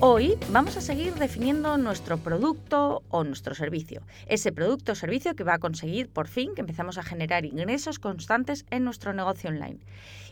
Hoy vamos a seguir definiendo nuestro producto o nuestro servicio, ese producto o servicio que va a conseguir por fin que empezamos a generar ingresos constantes en nuestro negocio online.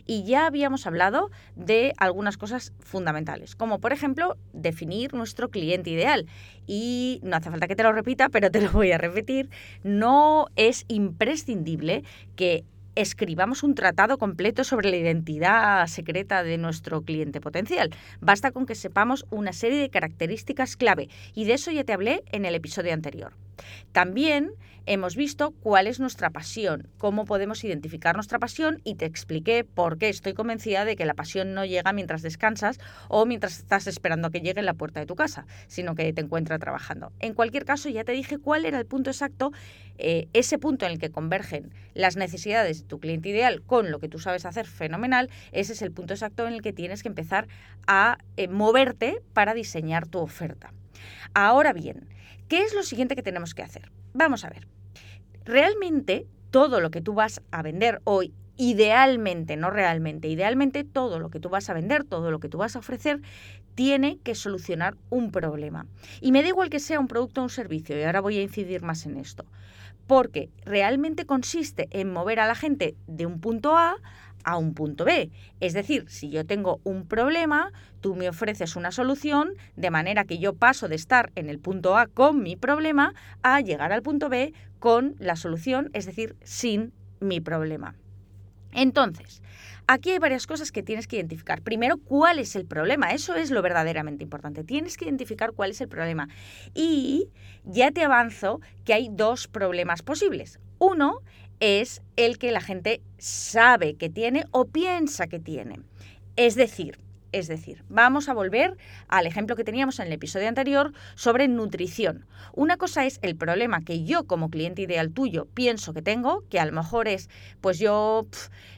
Y ya habíamos hablado de algunas cosas fundamentales, como por ejemplo definir nuestro cliente ideal. Y no hace falta que te lo repita, pero te lo voy a repetir, no es imprescindible que escribamos un tratado completo sobre la identidad secreta de nuestro cliente potencial. Basta con que sepamos una serie de características clave y de eso ya te hablé en el episodio anterior. También hemos visto cuál es nuestra pasión, cómo podemos identificar nuestra pasión y te expliqué por qué estoy convencida de que la pasión no llega mientras descansas o mientras estás esperando a que llegue en la puerta de tu casa, sino que te encuentra trabajando. En cualquier caso, ya te dije cuál era el punto exacto, eh, ese punto en el que convergen las necesidades de tu cliente ideal con lo que tú sabes hacer fenomenal, ese es el punto exacto en el que tienes que empezar a eh, moverte para diseñar tu oferta. Ahora bien, ¿qué es lo siguiente que tenemos que hacer? Vamos a ver. Realmente todo lo que tú vas a vender hoy, idealmente, no realmente, idealmente todo lo que tú vas a vender, todo lo que tú vas a ofrecer, tiene que solucionar un problema. Y me da igual que sea un producto o un servicio, y ahora voy a incidir más en esto, porque realmente consiste en mover a la gente de un punto A a un punto B. Es decir, si yo tengo un problema, tú me ofreces una solución de manera que yo paso de estar en el punto A con mi problema a llegar al punto B con la solución, es decir, sin mi problema. Entonces, aquí hay varias cosas que tienes que identificar. Primero, ¿cuál es el problema? Eso es lo verdaderamente importante. Tienes que identificar cuál es el problema. Y ya te avanzo que hay dos problemas posibles. Uno es el que la gente sabe que tiene o piensa que tiene. Es decir, es decir, vamos a volver al ejemplo que teníamos en el episodio anterior sobre nutrición. Una cosa es el problema que yo como cliente ideal tuyo pienso que tengo, que a lo mejor es, pues yo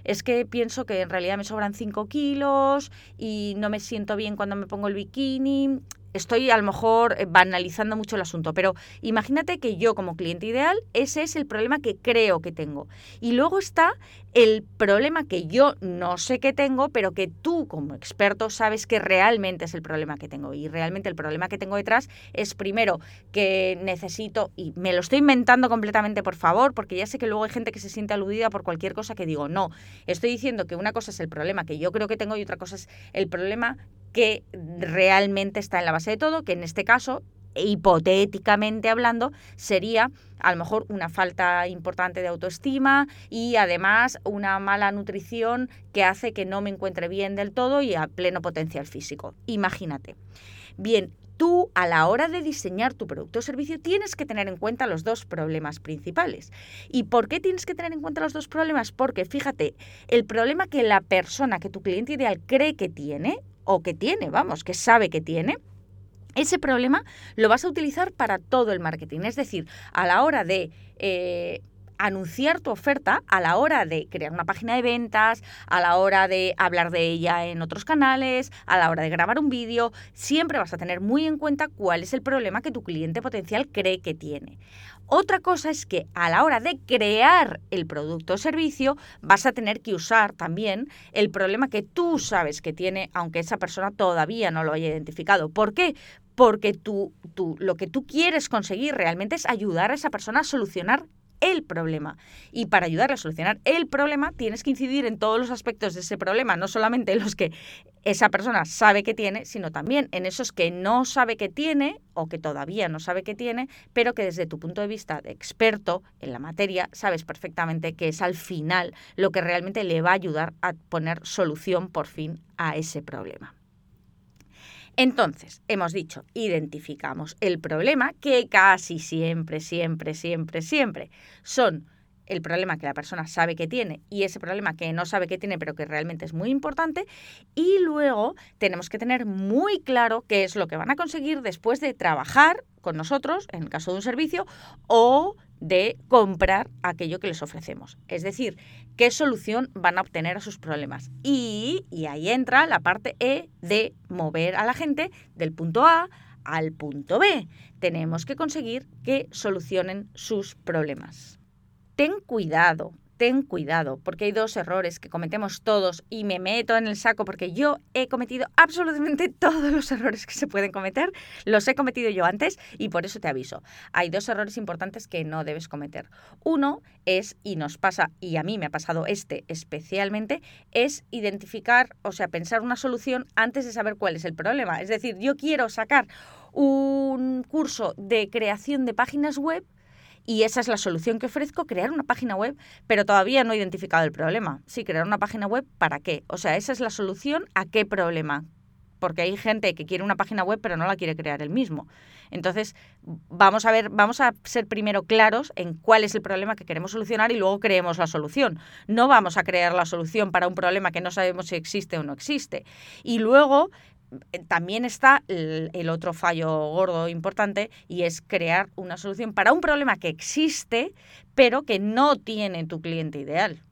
es que pienso que en realidad me sobran 5 kilos y no me siento bien cuando me pongo el bikini estoy a lo mejor eh, banalizando mucho el asunto, pero imagínate que yo como cliente ideal, ese es el problema que creo que tengo. Y luego está el problema que yo no sé que tengo, pero que tú como experto sabes que realmente es el problema que tengo. Y realmente el problema que tengo detrás es primero que necesito, y me lo estoy inventando completamente por favor, porque ya sé que luego hay gente que se siente aludida por cualquier cosa que digo, no, estoy diciendo que una cosa es el problema que yo creo que tengo y otra cosa es el problema que realmente está en la base de todo, que en este caso, hipotéticamente hablando, sería a lo mejor una falta importante de autoestima y además una mala nutrición que hace que no me encuentre bien del todo y a pleno potencial físico. Imagínate. Bien, tú a la hora de diseñar tu producto o servicio tienes que tener en cuenta los dos problemas principales. ¿Y por qué tienes que tener en cuenta los dos problemas? Porque fíjate, el problema que la persona, que tu cliente ideal cree que tiene, o que tiene, vamos, que sabe que tiene, ese problema lo vas a utilizar para todo el marketing. Es decir, a la hora de eh, anunciar tu oferta, a la hora de crear una página de ventas, a la hora de hablar de ella en otros canales, a la hora de grabar un vídeo, siempre vas a tener muy en cuenta cuál es el problema que tu cliente potencial cree que tiene. Otra cosa es que a la hora de crear el producto o servicio vas a tener que usar también el problema que tú sabes que tiene, aunque esa persona todavía no lo haya identificado. ¿Por qué? Porque tú, tú, lo que tú quieres conseguir realmente es ayudar a esa persona a solucionar el problema. Y para ayudarle a solucionar el problema, tienes que incidir en todos los aspectos de ese problema, no solamente en los que esa persona sabe que tiene, sino también en esos que no sabe que tiene o que todavía no sabe que tiene, pero que desde tu punto de vista de experto en la materia sabes perfectamente que es al final lo que realmente le va a ayudar a poner solución por fin a ese problema. Entonces, hemos dicho, identificamos el problema, que casi siempre, siempre, siempre, siempre son el problema que la persona sabe que tiene y ese problema que no sabe que tiene pero que realmente es muy importante y luego tenemos que tener muy claro qué es lo que van a conseguir después de trabajar con nosotros, en el caso de un servicio, o de comprar aquello que les ofrecemos. Es decir, qué solución van a obtener a sus problemas. Y, y ahí entra la parte E de mover a la gente del punto A al punto B. Tenemos que conseguir que solucionen sus problemas. Ten cuidado, ten cuidado, porque hay dos errores que cometemos todos y me meto en el saco porque yo he cometido absolutamente todos los errores que se pueden cometer, los he cometido yo antes y por eso te aviso. Hay dos errores importantes que no debes cometer. Uno es, y nos pasa, y a mí me ha pasado este especialmente, es identificar, o sea, pensar una solución antes de saber cuál es el problema. Es decir, yo quiero sacar un curso de creación de páginas web y esa es la solución que ofrezco, crear una página web, pero todavía no he identificado el problema. Sí, crear una página web, ¿para qué? O sea, esa es la solución a qué problema. Porque hay gente que quiere una página web pero no la quiere crear él mismo. Entonces, vamos a ver, vamos a ser primero claros en cuál es el problema que queremos solucionar y luego creemos la solución. No vamos a crear la solución para un problema que no sabemos si existe o no existe. Y luego también está el, otro fallo gordo importante y es crear una solución para un problema que existe, pero que no tiene tu cliente ideal.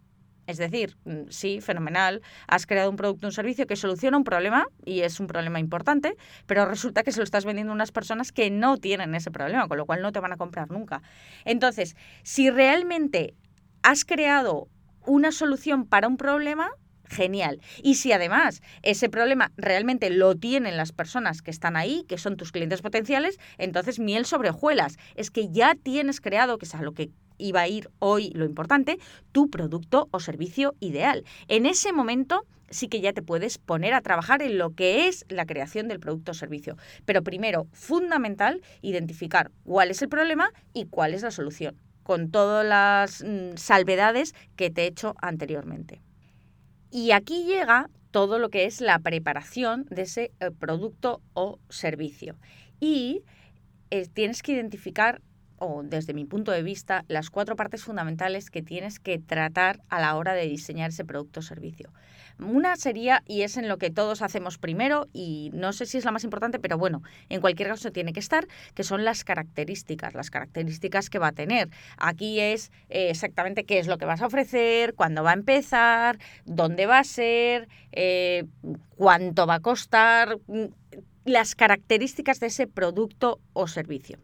Es decir, mm, sí, fenomenal, has creado un producto un servicio que soluciona un problema y es un problema importante, pero resulta que se lo estás vendiendo a unas personas que no tienen ese problema, con lo cual no te van a comprar nunca. Entonces, si realmente has creado una solución para un problema, genial. Y si además ese problema realmente lo tienen las personas que están ahí, que son tus clientes potenciales, entonces miel sobre hojuelas. Es que ya tienes creado, que es a lo que iba a ir hoy lo importante, tu producto o servicio ideal. En ese momento sí que ya te puedes poner a trabajar en lo que es la creación del producto o servicio. Pero primero, fundamental, identificar cuál es el problema y cuál es la solución, con todas las mm, salvedades que te he hecho anteriormente. Y aquí llega todo lo que es la preparación de ese eh, producto o servicio. Y eh, tienes que identificar, o desde mi punto de vista, las cuatro partes fundamentales que tienes que tratar a la hora de diseñar ese producto o servicio. Una sería, y es en lo que todos hacemos primero, y no sé si es la más importante, pero bueno, en cualquier caso tiene que estar, que son las características, las características que va a tener. Aquí es eh, exactamente qué es lo que vas a ofrecer, cuándo va a empezar, dónde va a ser, eh, cuánto va a costar, mm, las características de ese producto o servicio.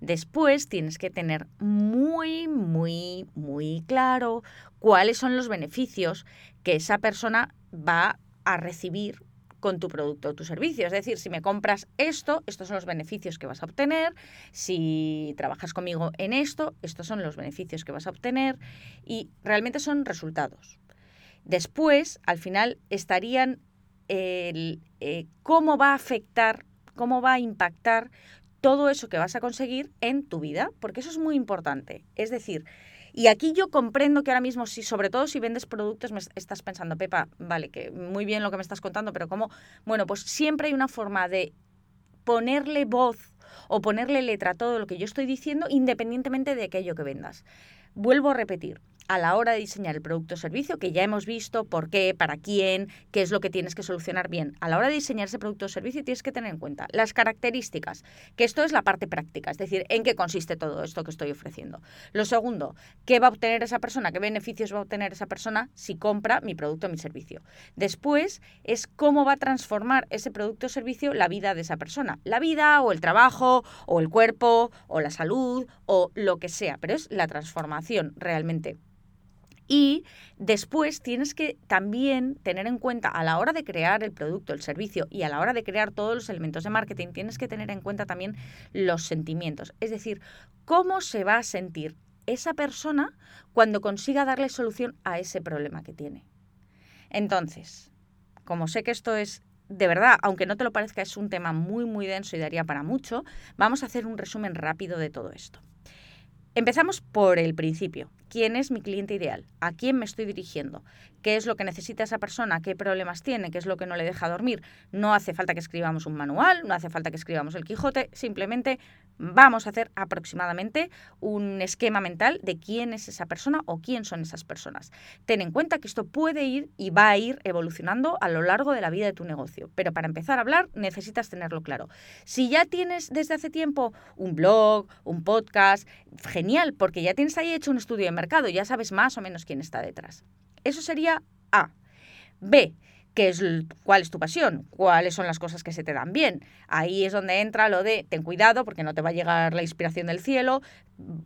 Después tienes que tener muy, muy, muy claro cuáles son los beneficios que esa persona va a recibir con tu producto o tu servicio. Es decir, si me compras esto, estos son los beneficios que vas a obtener. Si trabajas conmigo en esto, estos son los beneficios que vas a obtener. Y realmente son resultados. Después, al final, estarían eh, cómo va a afectar, cómo va a impactar todo eso que vas a conseguir en tu vida, porque eso es muy importante. Es decir, y aquí yo comprendo que ahora mismo, si, sobre todo si vendes productos, me estás pensando, Pepa, vale, que muy bien lo que me estás contando, pero como, bueno, pues siempre hay una forma de ponerle voz o ponerle letra a todo lo que yo estoy diciendo, independientemente de aquello que vendas. Vuelvo a repetir, a la hora de diseñar el producto o servicio, que ya hemos visto por qué, para quién, qué es lo que tienes que solucionar bien. A la hora de diseñar ese producto o servicio tienes que tener en cuenta las características, que esto es la parte práctica, es decir, en qué consiste todo esto que estoy ofreciendo. Lo segundo, qué va a obtener esa persona, qué beneficios va a obtener esa persona si compra mi producto o mi servicio. Después es cómo va a transformar ese producto o servicio la vida de esa persona. La vida o el trabajo o el cuerpo o la salud o lo que sea, pero es la transformación realmente y después tienes que también tener en cuenta a la hora de crear el producto, el servicio y a la hora de crear todos los elementos de marketing, tienes que tener en cuenta también los sentimientos. Es decir, cómo se va a sentir esa persona cuando consiga darle solución a ese problema que tiene. Entonces, como sé que esto es de verdad, aunque no te lo parezca, es un tema muy, muy denso y daría para mucho, vamos a hacer un resumen rápido de todo esto. Empezamos por el principio. Quién es mi cliente ideal, a quién me estoy dirigiendo, qué es lo que necesita esa persona, qué problemas tiene, qué es lo que no le deja dormir. No hace falta que escribamos un manual, no hace falta que escribamos el Quijote, simplemente vamos a hacer aproximadamente un esquema mental de quién es esa persona o quién son esas personas. Ten en cuenta que esto puede ir y va a ir evolucionando a lo largo de la vida de tu negocio, pero para empezar a hablar necesitas tenerlo claro. Si ya tienes desde hace tiempo un blog, un podcast, genial, porque ya tienes ahí hecho un estudio de mercado, ya sabes más o menos quién está detrás. Eso sería A. B qué es, cuál es tu pasión, cuáles son las cosas que se te dan bien. Ahí es donde entra lo de ten cuidado porque no te va a llegar la inspiración del cielo,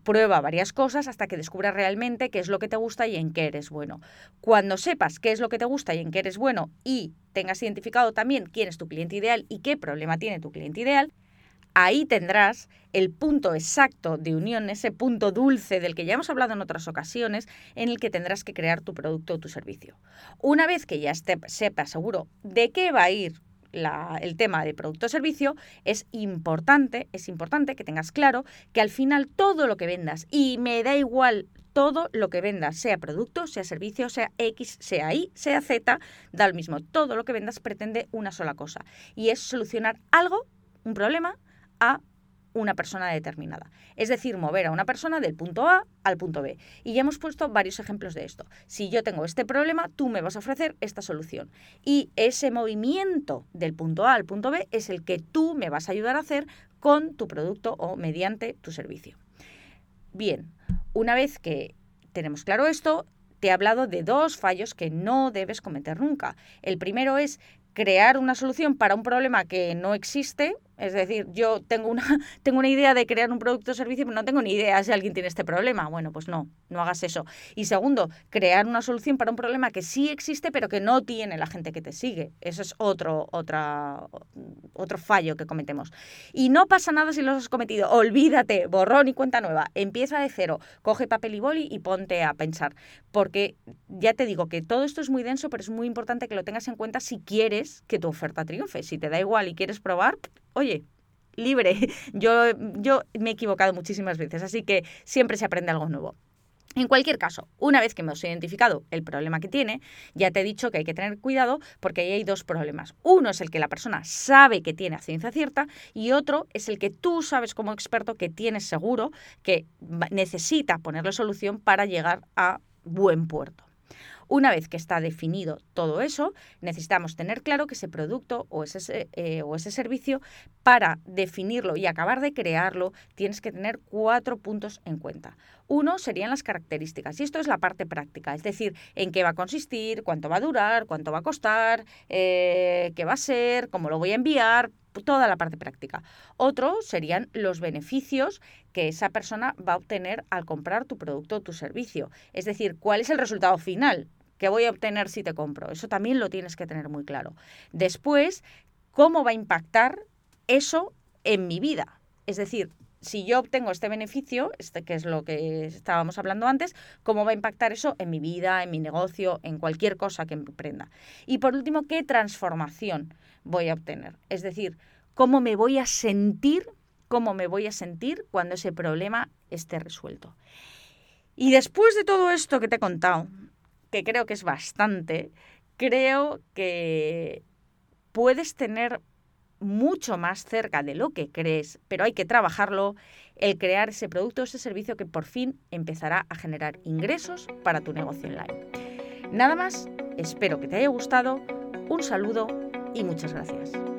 prueba varias cosas hasta que descubras realmente qué es lo que te gusta y en qué eres bueno. Cuando sepas qué es lo que te gusta y en qué eres bueno y tengas identificado también quién es tu cliente ideal y qué problema tiene tu cliente ideal, ahí tendrás el punto exacto de unión, ese punto dulce del que ya hemos hablado en otras ocasiones, en el que tendrás que crear tu producto o tu servicio. Una vez que ya esté, sepas seguro de qué va a ir el tema de producto o servicio, es importante, es importante que tengas claro que al final todo lo que vendas, y me da igual todo lo que vendas, sea producto, sea servicio, sea X, sea Y, sea Z, da lo mismo. Todo lo que vendas pretende una sola cosa, y es solucionar algo, un problema, a una persona determinada. Es decir, mover a una persona del punto A al punto B. Y ya hemos puesto varios ejemplos de esto. Si yo tengo este problema, tú me vas a ofrecer esta solución. Y ese movimiento del punto A al punto B es el que tú me vas a ayudar a hacer con tu producto o mediante tu servicio. Bien, una vez que tenemos claro esto, te he hablado de dos fallos que no debes cometer nunca. El primero es crear una solución para un problema que no existe es decir, yo tengo una, tengo una idea de crear un producto o servicio, pero no tengo ni idea si alguien tiene este problema. Bueno, pues no, no hagas eso. Y segundo, crear una solución para un problema que sí existe, pero que no tiene la gente que te sigue. Eso es otro, otra, otro fallo que cometemos. Y no pasa nada si lo has cometido. Olvídate, borrón y cuenta nueva. Empieza de cero, coge papel y boli y ponte a pensar. Porque ya te digo que todo esto es muy denso, pero es muy importante que lo tengas en cuenta si quieres que tu oferta triunfe. Si te da igual y quieres probar, oye, libre. Yo, yo me he equivocado muchísimas veces, así que siempre se aprende algo nuevo. En cualquier caso, una vez que hemos identificado el problema que tiene, ya te he dicho que hay que tener cuidado porque ahí hay dos problemas. Uno es el que la persona sabe que tiene a ciencia cierta y otro es el que tú sabes como experto que tienes seguro que necesita ponerle solución para llegar a buen puerto. Una vez que está definido todo eso, necesitamos tener claro que ese producto o ese, eh, o ese servicio, para definirlo y acabar de crearlo, tienes que tener cuatro puntos en cuenta. Uno serían las características, y esto es la parte práctica, es decir, en qué va a consistir, cuánto va a durar, cuánto va a costar, eh, qué va a ser, cómo lo voy a enviar, toda la parte práctica. Otro serían los beneficios que esa persona va a obtener al comprar tu producto o tu servicio. Es decir, cuál es el resultado final. ¿Qué voy a obtener si te compro? Eso también lo tienes que tener muy claro. Después, ¿cómo va a impactar eso en mi vida? Es decir, si yo obtengo este beneficio, este que es lo que estábamos hablando antes, ¿cómo va a impactar eso en mi vida, en mi negocio, en cualquier cosa que emprenda? Y por último, ¿qué transformación voy a obtener? Es decir, ¿cómo me voy a sentir? ¿Cómo me voy a sentir cuando ese problema esté resuelto? Y después de todo esto que te he contado, que creo que es bastante, creo que puedes tener mucho más cerca de lo que crees, pero hay que trabajarlo, el crear ese producto o ese servicio que por fin empezará a generar ingresos para tu negocio online. Nada más, espero que te haya gustado, un saludo y muchas gracias.